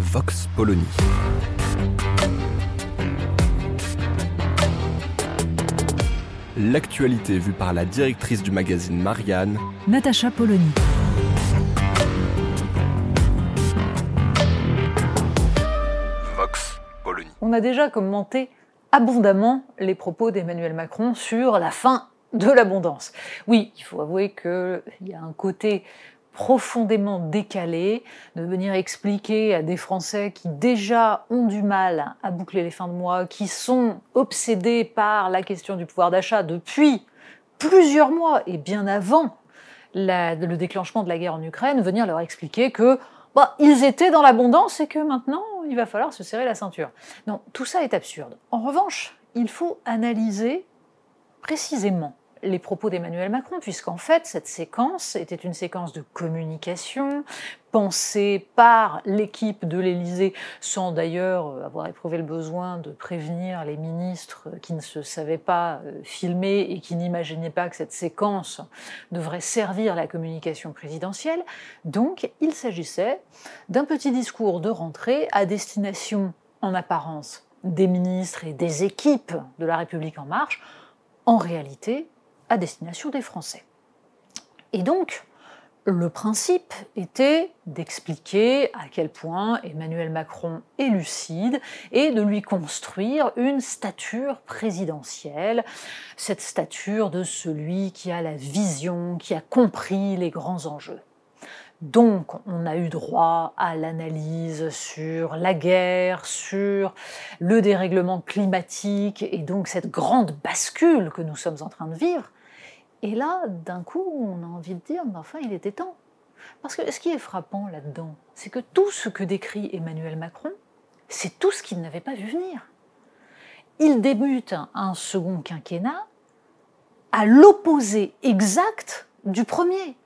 Vox Polony. L'actualité vue par la directrice du magazine Marianne, Natacha Polony. Vox Polony. On a déjà commenté abondamment les propos d'Emmanuel Macron sur la fin de l'abondance. Oui, il faut avouer qu'il y a un côté profondément décalé de venir expliquer à des Français qui déjà ont du mal à boucler les fins de mois, qui sont obsédés par la question du pouvoir d'achat depuis plusieurs mois et bien avant le déclenchement de la guerre en Ukraine, venir leur expliquer que bah, ils étaient dans l'abondance et que maintenant il va falloir se serrer la ceinture. Non, tout ça est absurde. En revanche, il faut analyser précisément les propos d'Emmanuel Macron, puisqu'en fait, cette séquence était une séquence de communication pensée par l'équipe de l'Élysée, sans d'ailleurs euh, avoir éprouvé le besoin de prévenir les ministres qui ne se savaient pas euh, filmer et qui n'imaginaient pas que cette séquence devrait servir la communication présidentielle. Donc, il s'agissait d'un petit discours de rentrée à destination, en apparence, des ministres et des équipes de la République en marche, en réalité à destination des Français. Et donc, le principe était d'expliquer à quel point Emmanuel Macron est lucide et de lui construire une stature présidentielle, cette stature de celui qui a la vision, qui a compris les grands enjeux. Donc, on a eu droit à l'analyse sur la guerre, sur le dérèglement climatique et donc cette grande bascule que nous sommes en train de vivre. Et là, d'un coup, on a envie de dire, mais enfin, il était temps. Parce que ce qui est frappant là-dedans, c'est que tout ce que décrit Emmanuel Macron, c'est tout ce qu'il n'avait pas vu venir. Il débute un second quinquennat à l'opposé exact du premier.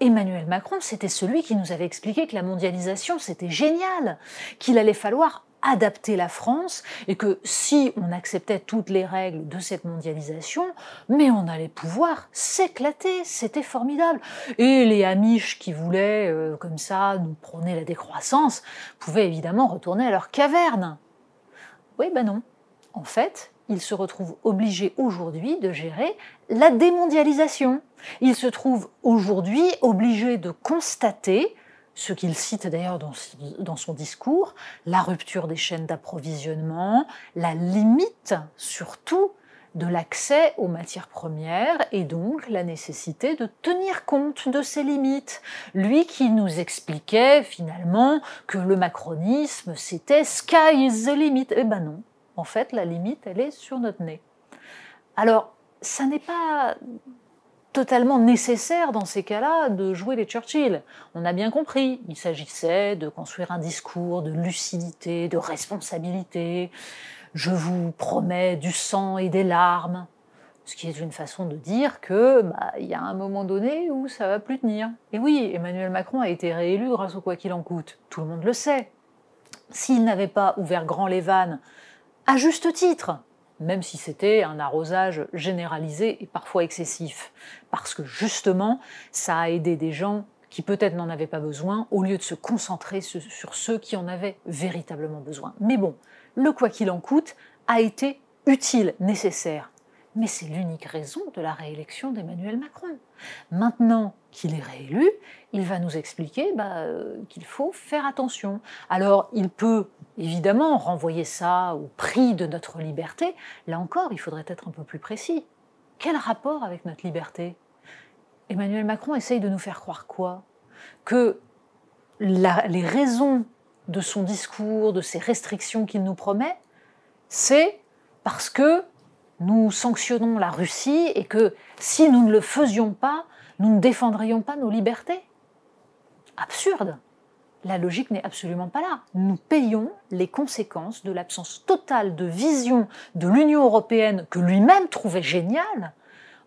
Emmanuel Macron, c'était celui qui nous avait expliqué que la mondialisation, c'était génial, qu'il allait falloir adapter la France et que si on acceptait toutes les règles de cette mondialisation, mais on allait pouvoir s'éclater, c'était formidable. Et les Amish qui voulaient euh, comme ça nous prôner la décroissance pouvaient évidemment retourner à leur caverne. Oui, ben non. En fait, ils se retrouvent obligés aujourd'hui de gérer la démondialisation. Ils se trouvent aujourd'hui obligés de constater ce qu'il cite d'ailleurs dans, son discours, la rupture des chaînes d'approvisionnement, la limite surtout de l'accès aux matières premières et donc la nécessité de tenir compte de ces limites. Lui qui nous expliquait finalement que le macronisme c'était sky is the limit. Eh ben non, en fait la limite elle est sur notre nez. Alors, ça n'est pas totalement nécessaire dans ces cas-là de jouer les Churchill. On a bien compris, il s'agissait de construire un discours de lucidité, de responsabilité. Je vous promets du sang et des larmes. Ce qui est une façon de dire que bah, il y a un moment donné où ça va plus tenir. Et oui, Emmanuel Macron a été réélu grâce au quoi qu'il en coûte. Tout le monde le sait. S'il n'avait pas ouvert grand les vannes, à juste titre, même si c'était un arrosage généralisé et parfois excessif. Parce que justement, ça a aidé des gens qui peut-être n'en avaient pas besoin, au lieu de se concentrer sur ceux qui en avaient véritablement besoin. Mais bon, le quoi qu'il en coûte a été utile, nécessaire. Mais c'est l'unique raison de la réélection d'Emmanuel Macron. Maintenant qu'il est réélu, il va nous expliquer bah, euh, qu'il faut faire attention. Alors, il peut évidemment renvoyer ça au prix de notre liberté. Là encore, il faudrait être un peu plus précis. Quel rapport avec notre liberté? Emmanuel Macron essaye de nous faire croire quoi? Que les raisons de son discours, de ces restrictions qu'il nous promet, c'est parce que nous sanctionnons la Russie et que si nous ne le faisions pas, nous ne défendrions pas nos libertés? absurde. La logique n'est absolument pas là. Nous payons les conséquences de l'absence totale de vision de l'Union européenne que lui-même trouvait géniale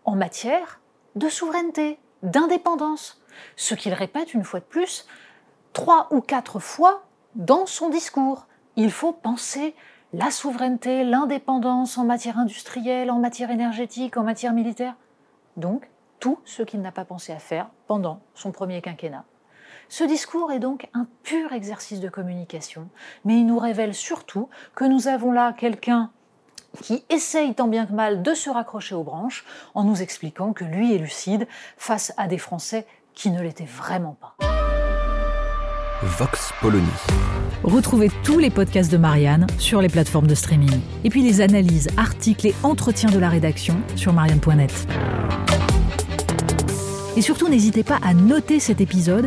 en matière de souveraineté, d'indépendance. Ce qu'il répète une fois de plus trois ou quatre fois dans son discours. Il faut penser la souveraineté, l'indépendance en matière industrielle, en matière énergétique, en matière militaire. Donc, tout ce qu'il n'a pas pensé à faire pendant son premier quinquennat. Ce discours est donc un pur exercice de communication, mais il nous révèle surtout que nous avons là quelqu'un qui essaye tant bien que mal de se raccrocher aux branches en nous expliquant que lui est lucide face à des Français qui ne l'étaient vraiment pas. Vox Polony. Retrouvez tous les podcasts de Marianne sur les plateformes de streaming. Et puis les analyses, articles et entretiens de la rédaction sur marianne.net. Et surtout, n'hésitez pas à noter cet épisode